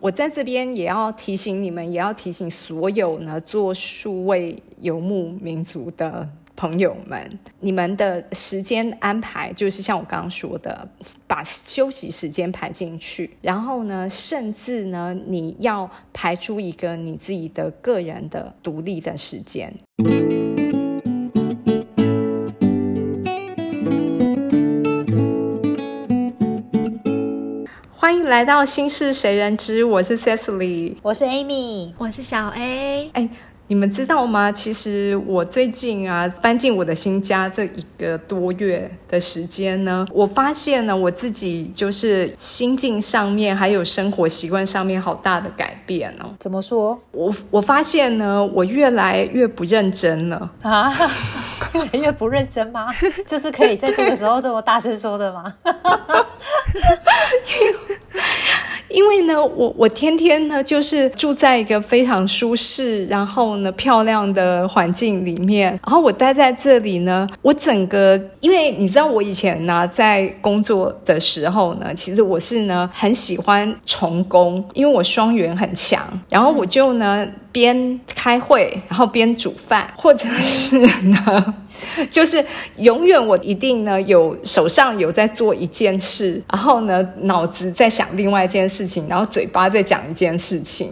我在这边也要提醒你们，也要提醒所有呢做数位游牧民族的。朋友们，你们的时间安排就是像我刚刚说的，把休息时间排进去，然后呢，甚至呢，你要排出一个你自己的个人的独立的时间。欢迎来到心事谁人知，我是 Cecily，我是 Amy，我是小 A，哎。你们知道吗？其实我最近啊搬进我的新家这一个多月的时间呢，我发现呢我自己就是心境上面还有生活习惯上面好大的改变哦。怎么说？我我发现呢，我越来越不认真了啊！越来越不认真吗？就是可以在这个时候这么大声说的吗？因为呢，我我天天呢就是住在一个非常舒适，然后呢漂亮的环境里面，然后我待在这里呢，我整个，因为你知道我以前呢在工作的时候呢，其实我是呢很喜欢重工，因为我双元很强，然后我就呢。边开会，然后边煮饭，或者是呢，就是永远我一定呢有手上有在做一件事，然后呢脑子在想另外一件事情，然后嘴巴在讲一件事情。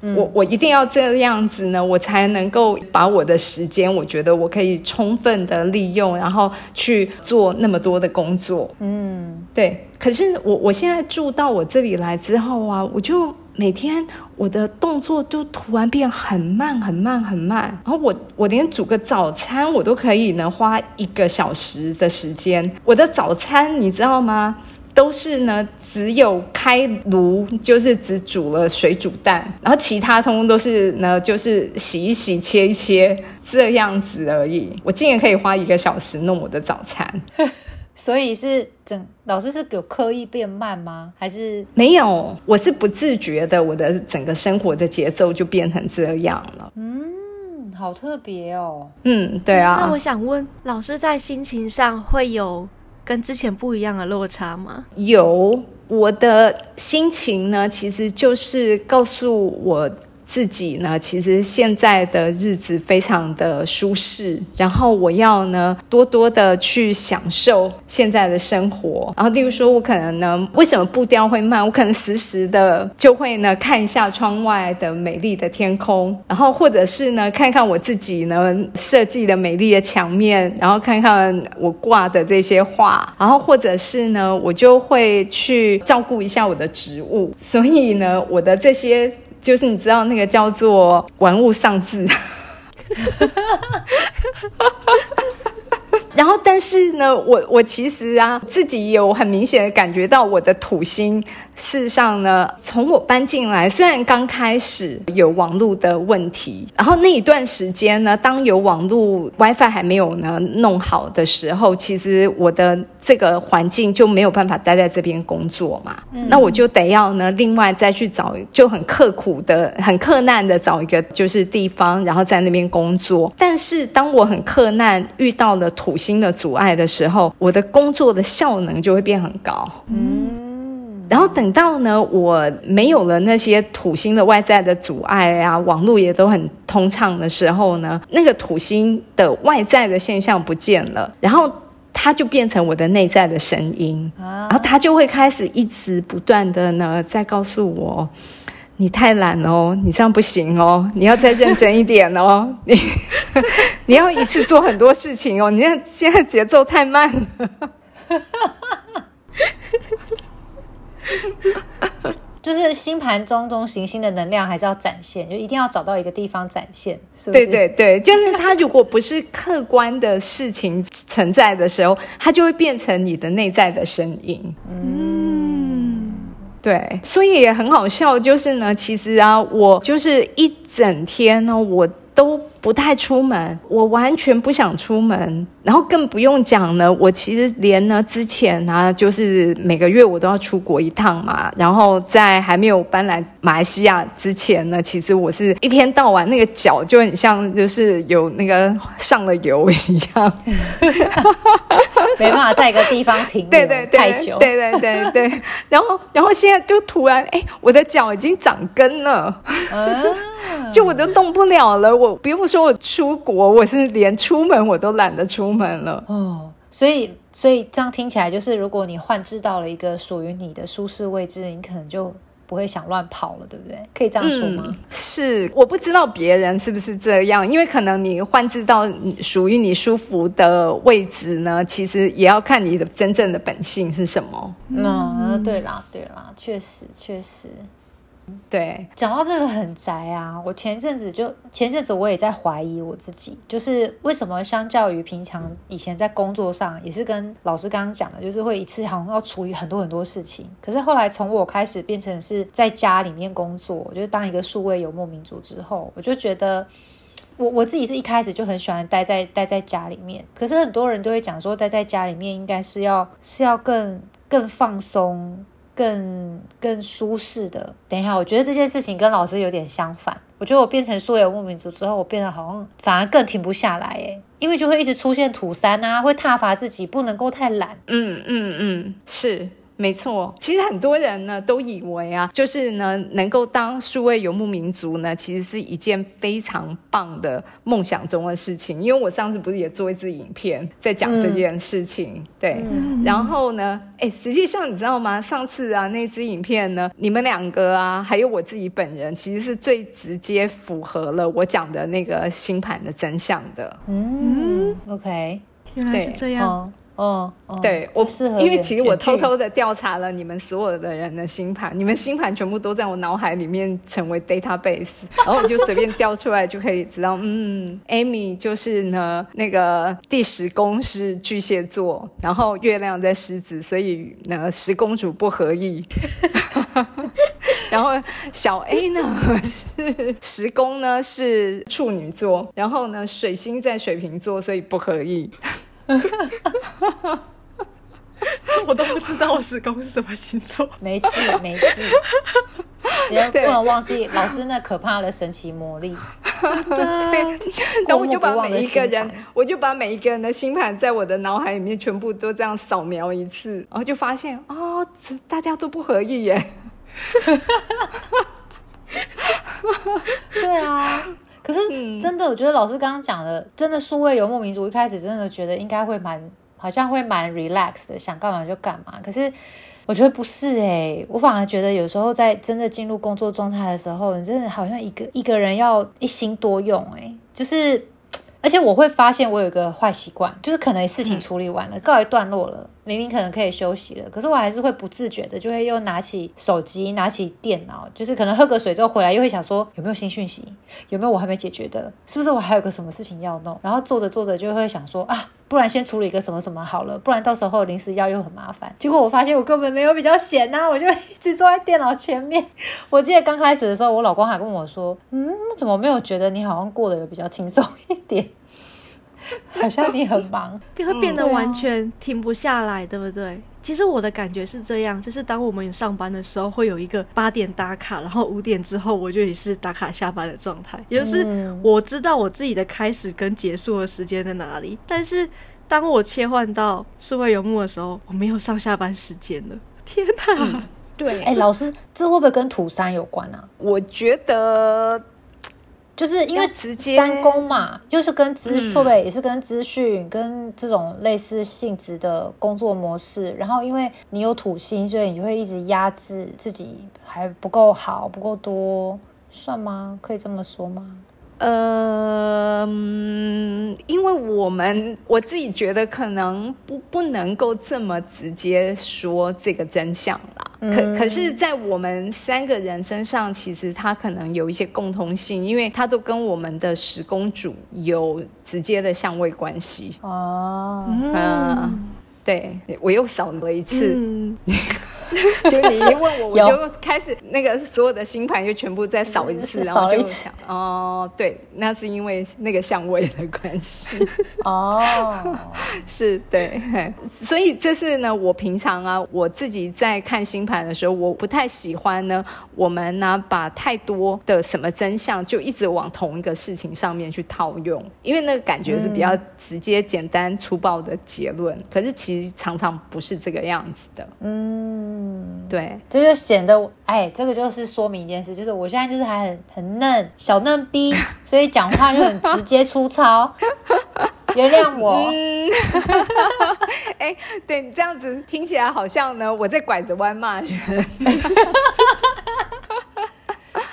嗯，我我一定要这样子呢，我才能够把我的时间，我觉得我可以充分的利用，然后去做那么多的工作。嗯，对。可是我我现在住到我这里来之后啊，我就。每天我的动作就突然变很慢很慢很慢，然后我我连煮个早餐我都可以呢花一个小时的时间。我的早餐你知道吗？都是呢只有开炉，就是只煮了水煮蛋，然后其他通通都是呢就是洗一洗切一切这样子而已。我竟然可以花一个小时弄我的早餐。所以是整老师是有刻意变慢吗？还是没有？我是不自觉的，我的整个生活的节奏就变成这样了。嗯，好特别哦。嗯，对啊。那我想问，老师在心情上会有跟之前不一样的落差吗？有，我的心情呢，其实就是告诉我。自己呢，其实现在的日子非常的舒适，然后我要呢多多的去享受现在的生活。然后，例如说，我可能呢，为什么步调会慢？我可能时时的就会呢看一下窗外的美丽的天空，然后或者是呢看看我自己呢设计的美丽的墙面，然后看看我挂的这些画，然后或者是呢我就会去照顾一下我的植物。所以呢，我的这些。就是你知道那个叫做玩物丧志，然后但是呢，我我其实啊自己有很明显的感觉到我的土星。事实上呢，从我搬进来，虽然刚开始有网络的问题，然后那一段时间呢，当有网络 WiFi 还没有呢弄好的时候，其实我的这个环境就没有办法待在这边工作嘛。那我就得要呢，另外再去找，就很刻苦的、很克难的找一个就是地方，然后在那边工作。但是当我很克难遇到了土星的阻碍的时候，我的工作的效能就会变很高。嗯。然后等到呢，我没有了那些土星的外在的阻碍啊，网络也都很通畅的时候呢，那个土星的外在的现象不见了，然后它就变成我的内在的声音，然后它就会开始一直不断的呢在告诉我，你太懒哦，你这样不行哦，你要再认真一点哦，你 你要一次做很多事情哦，你看现在节奏太慢了。就是星盘中中行星的能量还是要展现，就一定要找到一个地方展现，是对对对，就是它如果不是客观的事情存在的时候，它就会变成你的内在的声音。嗯，对，所以也很好笑，就是呢，其实啊，我就是一整天呢，我都不太出门，我完全不想出门。然后更不用讲呢，我其实连呢之前呢，就是每个月我都要出国一趟嘛。然后在还没有搬来马来西亚之前呢，其实我是一天到晚那个脚就很像就是有那个上了油一样，没办法在一个地方停对对对太久。对对对对。然后然后现在就突然哎，我的脚已经长根了，就我都动不了了。我不用说我出国，我是连出门我都懒得出门了。哦，所以所以这样听起来，就是如果你换置到了一个属于你的舒适位置，你可能就不会想乱跑了，对不对？可以这样说吗？是，我不知道别人是不是这样，因为可能你换置到属于你舒服的位置呢，其实也要看你的真正的本性是什么。嗯，对啦，对啦，确实确实。对，讲到这个很宅啊，我前阵子就前阵子我也在怀疑我自己，就是为什么相较于平常以前在工作上，也是跟老师刚刚讲的，就是会一次好像要处理很多很多事情。可是后来从我开始变成是在家里面工作，我就当一个数位游牧民族之后，我就觉得我我自己是一开始就很喜欢待在待在家里面。可是很多人都会讲说，待在家里面应该是要是要更更放松。更更舒适的。等一下，我觉得这件事情跟老师有点相反。我觉得我变成素有牧民族之后，我变得好像反而更停不下来诶，因为就会一直出现土山啊，会踏伐自己不能够太懒。嗯嗯嗯，是。没错，其实很多人呢都以为啊，就是呢能够当数位游牧民族呢，其实是一件非常棒的梦想中的事情。因为我上次不是也做一支影片在讲这件事情，对。然后呢，哎，实际上你知道吗？上次啊那支影片呢，你们两个啊，还有我自己本人，其实是最直接符合了我讲的那个星盘的真相的。嗯，OK，原来是这样。哦，对我，因为其实我偷偷的调查了你们所有的人的星盘，你们星盘全部都在我脑海里面成为 database，然 后我就随便调出来就可以知道，嗯，Amy 就是呢那个第十宫是巨蟹座，然后月亮在狮子，所以呢十公主不合意，然后小 A 呢是十宫呢是处女座，然后呢水星在水瓶座，所以不合意。我都不知道我十宫是什么星座，没记没记，也不能忘记老师那可怕的神奇魔力。对，然后我就把每一个人，我就把每一个人的星盘在我的脑海里面全部都这样扫描一次，然后就发现哦，大家都不合意耶。对啊。可是真的，我觉得老师刚刚讲的，真的数位游牧民族一开始真的觉得应该会蛮，好像会蛮 relax 的，想干嘛就干嘛。可是我觉得不是哎，我反而觉得有时候在真的进入工作状态的时候，你真的好像一个一个人要一心多用哎，就是，而且我会发现我有一个坏习惯，就是可能事情处理完了，告一段落了。明明可能可以休息了，可是我还是会不自觉的就会又拿起手机、拿起电脑，就是可能喝个水之后回来，又会想说有没有新讯息，有没有我还没解决的，是不是我还有个什么事情要弄？然后做着做着就会想说啊，不然先处理一个什么什么好了，不然到时候临时要又很麻烦。结果我发现我根本没有比较闲呐，我就一直坐在电脑前面。我记得刚开始的时候，我老公还跟我说，嗯，怎么没有觉得你好像过得有比较轻松一点？好像你很忙，会变得完全停不下来，对不对？其实我的感觉是这样，就是当我们上班的时候，会有一个八点打卡，然后五点之后我就也是打卡下班的状态，也就是我知道我自己的开始跟结束的时间在哪里。但是当我切换到数位游牧的时候，我没有上下班时间了。天哪！对，哎，老师，这会不会跟土山有关啊？我觉得。就是因为直接三公嘛，就是跟资错呗，也是跟资讯跟这种类似性质的工作模式。然后因为你有土星，所以你就会一直压制自己还不够好，不够多，算吗？可以这么说吗？呃，因为我们我自己觉得可能不不能够这么直接说这个真相啦。可可是，在我们三个人身上，其实他可能有一些共通性，因为他都跟我们的十公主有直接的相位关系。哦，嗯，对我又扫了一次。就你一问我，我就开始那个所有的星盘就全部再扫一次，然后就想哦，对，那是因为那个相位的关系。哦，是对，所以这是呢，我平常啊，我自己在看星盘的时候，我不太喜欢呢，我们呢把太多的什么真相就一直往同一个事情上面去套用，因为那个感觉是比较直接、简单、粗暴的结论，可是其实常常不是这个样子的，嗯，对，这就显得，哎，这个就是说明一件事，就是我现在就是还很很嫩小嫩逼，所以讲话就很直接粗糙。原谅我。嗯，哎，对你这样子听起来好像呢，我在拐着弯骂人。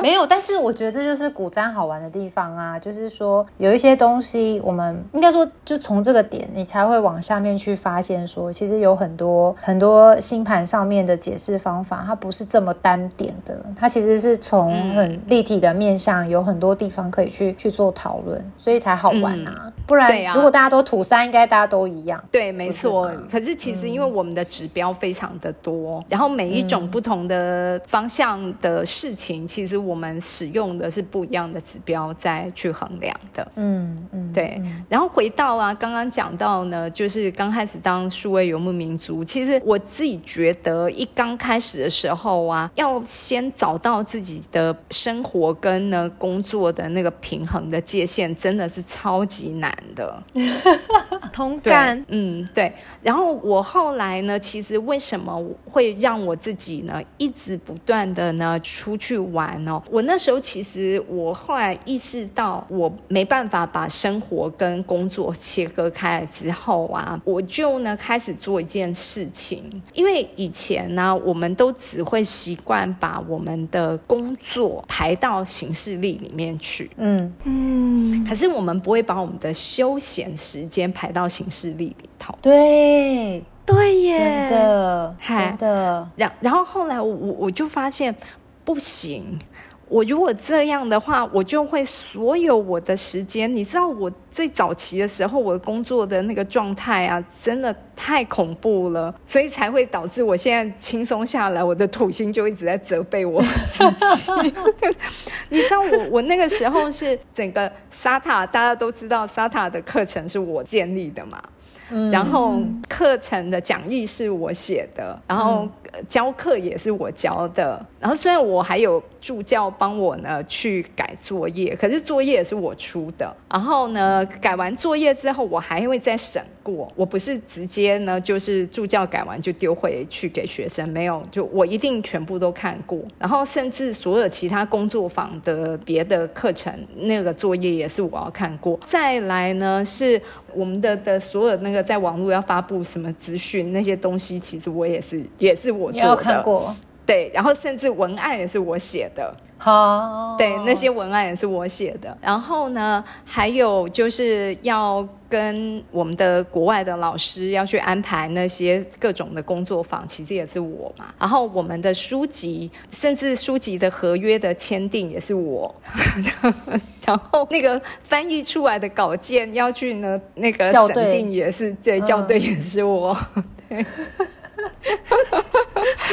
没有，但是我觉得这就是古占好玩的地方啊，就是说有一些东西，我们应该说就从这个点，你才会往下面去发现，说其实有很多很多星盘上面的解释方法，它不是这么单点的，它其实是从很立体的面向，有很多地方可以去去做讨论，所以才好玩啊。不然，如果大家都土三，应该大家都一样。对，没错。可是其实因为我们的指标非常的多，然后每一种不同的方向的事情，其实我们使用的是不一样的指标再去衡量的。嗯嗯，对。然后回到啊，刚刚讲到呢，就是刚开始当数位游牧民族，其实我自己觉得一刚开始的时候啊，要先找到自己的生活跟呢工作的那个平衡的界限，真的是超级难。的 同感，嗯，对。然后我后来呢，其实为什么会让我自己呢一直不断的呢出去玩呢？我那时候其实我后来意识到，我没办法把生活跟工作切割开来之后啊，我就呢开始做一件事情。因为以前呢，我们都只会习惯把我们的工作排到行事历里面去，嗯嗯，可是我们不会把我们的休闲时间排到行事历里头，对对耶，真的真的。然然后后来我我就发现不行。我如果这样的话，我就会所有我的时间，你知道，我最早期的时候，我工作的那个状态啊，真的太恐怖了，所以才会导致我现在轻松下来，我的土星就一直在责备我自己。你知道，我我那个时候是整个沙塔，大家都知道沙塔的课程是我建立的嘛。然后课程的讲义是我写的，然后教课也是我教的。然后虽然我还有助教帮我呢去改作业，可是作业也是我出的。然后呢，改完作业之后，我还会再审过。我不是直接呢，就是助教改完就丢回去给学生，没有，就我一定全部都看过。然后甚至所有其他工作坊的别的课程那个作业也是我要看过。再来呢是。我们的的所有那个在网络要发布什么资讯那些东西，其实我也是也是我做的，对，然后甚至文案也是我写的。好，对，那些文案也是我写的。然后呢，还有就是要跟我们的国外的老师要去安排那些各种的工作坊，其实也是我嘛。然后我们的书籍，甚至书籍的合约的签订也是我。然后那个翻译出来的稿件要去呢，那个审定也是对，校对也是我。对。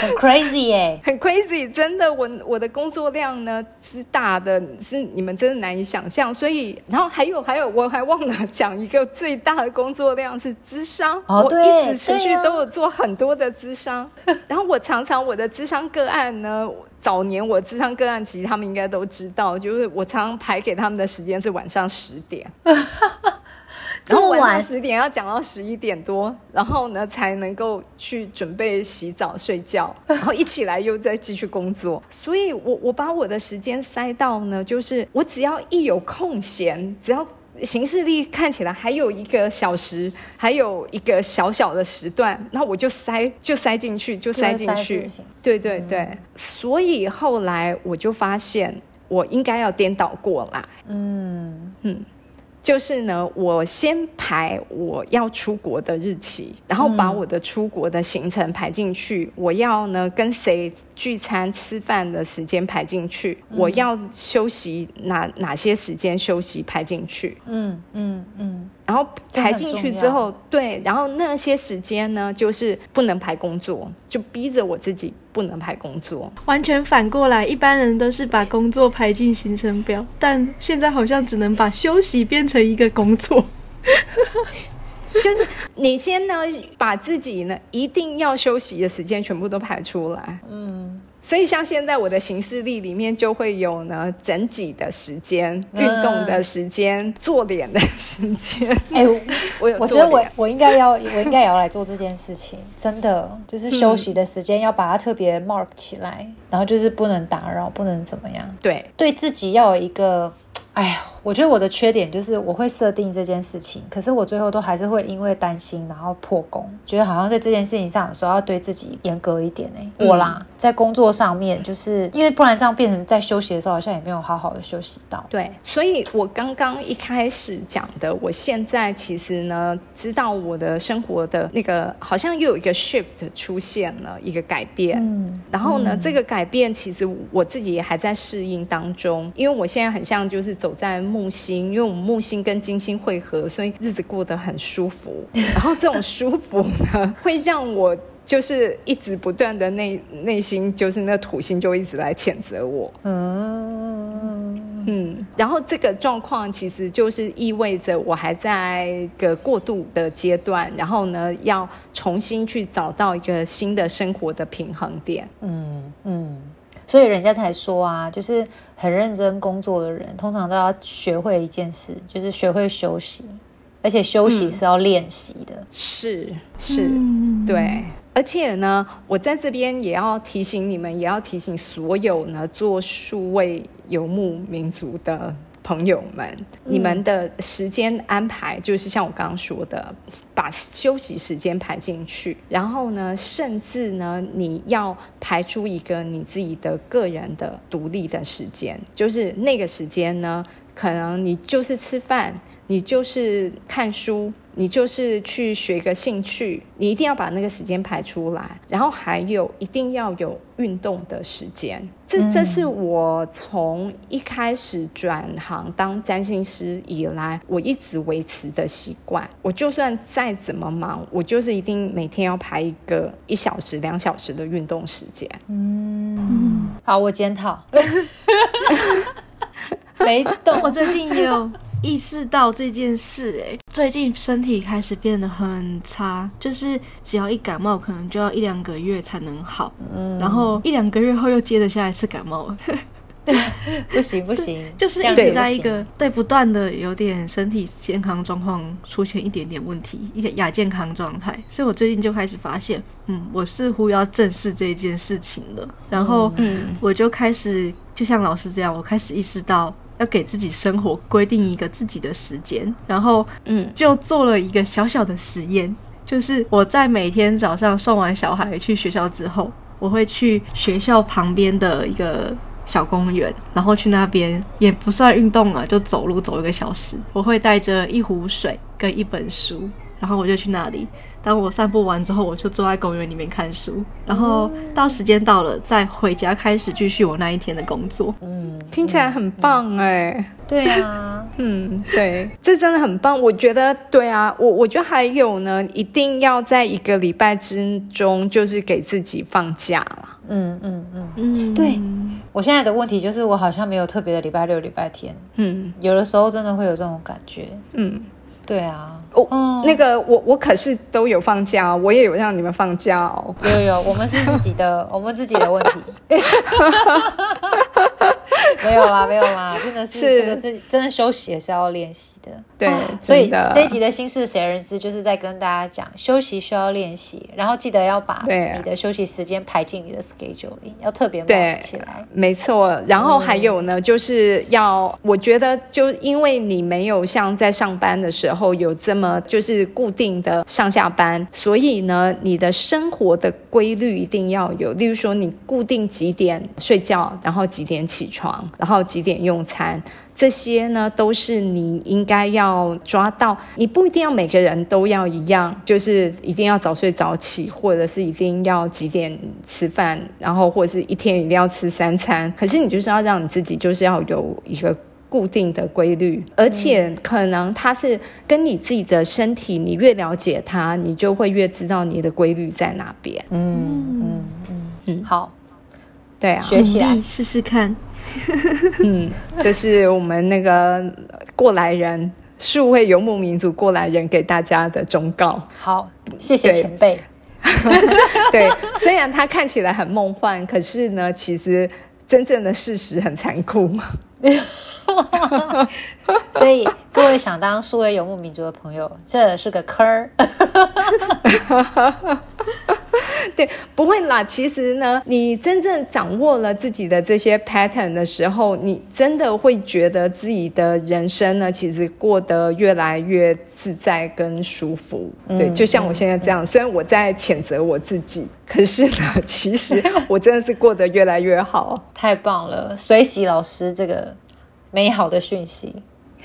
很 crazy 耶，很 crazy，真的，我我的工作量呢是大的是你们真的难以想象。所以，然后还有还有，我还忘了讲一个最大的工作量是智商，哦我一直持续都有做很多的智商。然后我常常我的智商个案呢，早年我智商个案其实他们应该都知道，就是我常常排给他们的时间是晚上十点。然后晚上十点要讲到十一点多，然后呢才能够去准备洗澡睡觉，然后一起来又再继续工作。所以，我我把我的时间塞到呢，就是我只要一有空闲，只要行事历看起来还有一个小时，还有一个小小的时段，那我就塞就塞进去，就塞进去。对对对，所以后来我就发现，我应该要颠倒过来。嗯嗯。就是呢，我先排我要出国的日期，然后把我的出国的行程排进去。我要呢跟谁聚餐吃饭的时间排进去，我要休息哪哪些时间休息排进去。嗯嗯嗯。然后排进去之后，对，然后那些时间呢，就是不能排工作，就逼着我自己不能排工作。完全反过来，一般人都是把工作排进行程表，但现在好像只能把休息变成一个工作。就是你先呢，把自己呢一定要休息的时间全部都排出来。嗯，所以像现在我的行事历里面就会有呢整脊的时间、运动的时间、做脸的时间。哎、我 我觉得我我应该要我应该也要来做这件事情，真的就是休息的时间要把它特别 mark 起来，然后就是不能打扰，不能怎么样，对对自己要有一个。哎呀，我觉得我的缺点就是我会设定这件事情，可是我最后都还是会因为担心然后破功，觉得好像在这件事情上有时候要对自己严格一点哎、嗯我啦，在工作上面就是因为不然这样变成在休息的时候好像也没有好好的休息到。对，所以我刚刚一开始讲的，我现在其实呢，知道我的生活的那个好像又有一个 shift 出现了一个改变。嗯，然后呢，这个改变其实我自己也还在适应当中，因为我现在很像就是走在木星，因为我们木星跟金星汇合，所以日子过得很舒服。然后这种舒服呢，会让我就是一直不断的内内心就是那土星就一直来谴责我。嗯，嗯，然后这个状况其实就是意味着我还在一个过渡的阶段，然后呢，要重新去找到一个新的生活的平衡点。嗯嗯，所以人家才说啊，就是很认真工作的人，通常都要学会一件事，就是学会休息，而且休息是要练习的。是是，嗯，对。而且呢，我在这边也要提醒你们，也要提醒所有呢做数位游牧民族的朋友们，你们的时间安排就是像我刚刚说的，把休息时间排进去，然后呢，甚至呢，你要排出一个你自己的个人的独立的时间，就是那个时间呢，可能你就是吃饭，你就是看书。你就是去学一个兴趣，你一定要把那个时间排出来，然后还有一定要有运动的时间。这这是我从一开始转行当占星师以来，我一直维持的习惯。我就算再怎么忙，我就是一定每天要排一个一小时、两小时的运动时间。嗯好，我检讨，没动。我最近也有意识到这件事、哎，最近身体开始变得很差，就是只要一感冒，可能就要一两个月才能好，然后一两个月后又接着下一次感冒。了，不行不行，就是一直在一个对不断的有点身体健康状况出现一点点问题，一点亚健康状态，所以我最近就开始发现，嗯，我似乎要正视这件事情了，然后嗯。我就开始就像老师这样，我开始意识到要给自己生活规定一个自己的时间，然后嗯就做了一个小小的实验，就是我在每天早上送完小孩去学校之后，我会去学校旁边的一个小公园，然后去那边也不算运动啊，就走路走一个小时。我会带着一壶水跟一本书，然后我就去那里。当我散步完之后，我就坐在公园里面看书，然后到时间到了再回家开始继续我那一天的工作。嗯听起来很棒哎、对啊，嗯，对，这真的很棒。我觉得，对啊，我我觉得还有呢，一定要在一个礼拜之中，就是给自己放假啦。嗯嗯嗯。嗯，对我现在的问题就是，我好像没有特别的礼拜六、礼拜天，嗯有的时候真的会有这种感觉。嗯，对啊，哦，嗯那个我我可是都有放假哦，我也有让你们放假哦。有有有，我们是自己的，我们自己的问题。没有啦，没有啦，真的是是这个是真的休息也是要练习的。对，所以这一集的心事谁人知，就是在跟大家讲，休息需要练习，然后记得要把对你的休息时间排进你的 schedule 里，要特别忙起来。没错，然后还有呢，就是要，我觉得就因为你没有像在上班的时候有这么么就是固定的上下班，所以呢，你的生活的规律一定要有。例如说，你固定几点睡觉，然后几点起床，然后几点用餐。这些呢，都是你应该要抓到。你不一定要每个人都要一样，就是一定要早睡早起，或者是一定要几点吃饭，然后或者是一天一定要吃三餐。可是你就是要让你自己，就是要有一个固定的规律，而且可能它是跟你自己的身体，你越了解它，你就会越知道你的规律在哪边。嗯嗯嗯，好，对啊，学起来试试看。嗯，这是我们那个过来人，数位游牧民族过来人给大家的忠告。好，谢谢前辈。对，虽然它看起来很梦幻，可是呢，其实真正的事实很残酷。所以，各位想当数位游牧民族的朋友，这是个坑儿。对，不会啦。其实呢，你真正掌握了自己的这些 pattern 的时候，你真的会觉得自己的人生呢，其实过得越来越自在跟舒服。对，就像我现在这样，虽然我在谴责我自己，可是呢，其实我真的是过得越来越好。太棒了，随喜老师这个美好的讯息。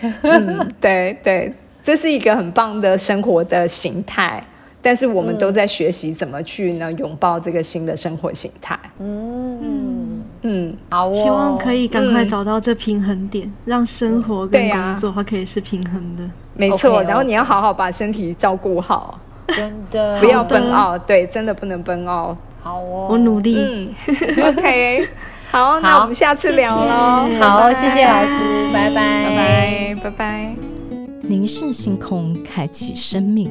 嗯，对对，这是一个很棒的生活的形态。但是我们都在学习怎么去呢拥抱这个新的生活形态。嗯嗯嗯，好，希望可以赶快找到这平衡点，让生活跟工作它可以是平衡的。没错，然后你要好好把身体照顾好，真的 不要奔傲，对，真的不能奔傲。好哦，我努力。嗯，OK，好，那我们下次聊喽。好，谢谢老师，拜拜，拜拜，拜拜。凝视星空，开启生命。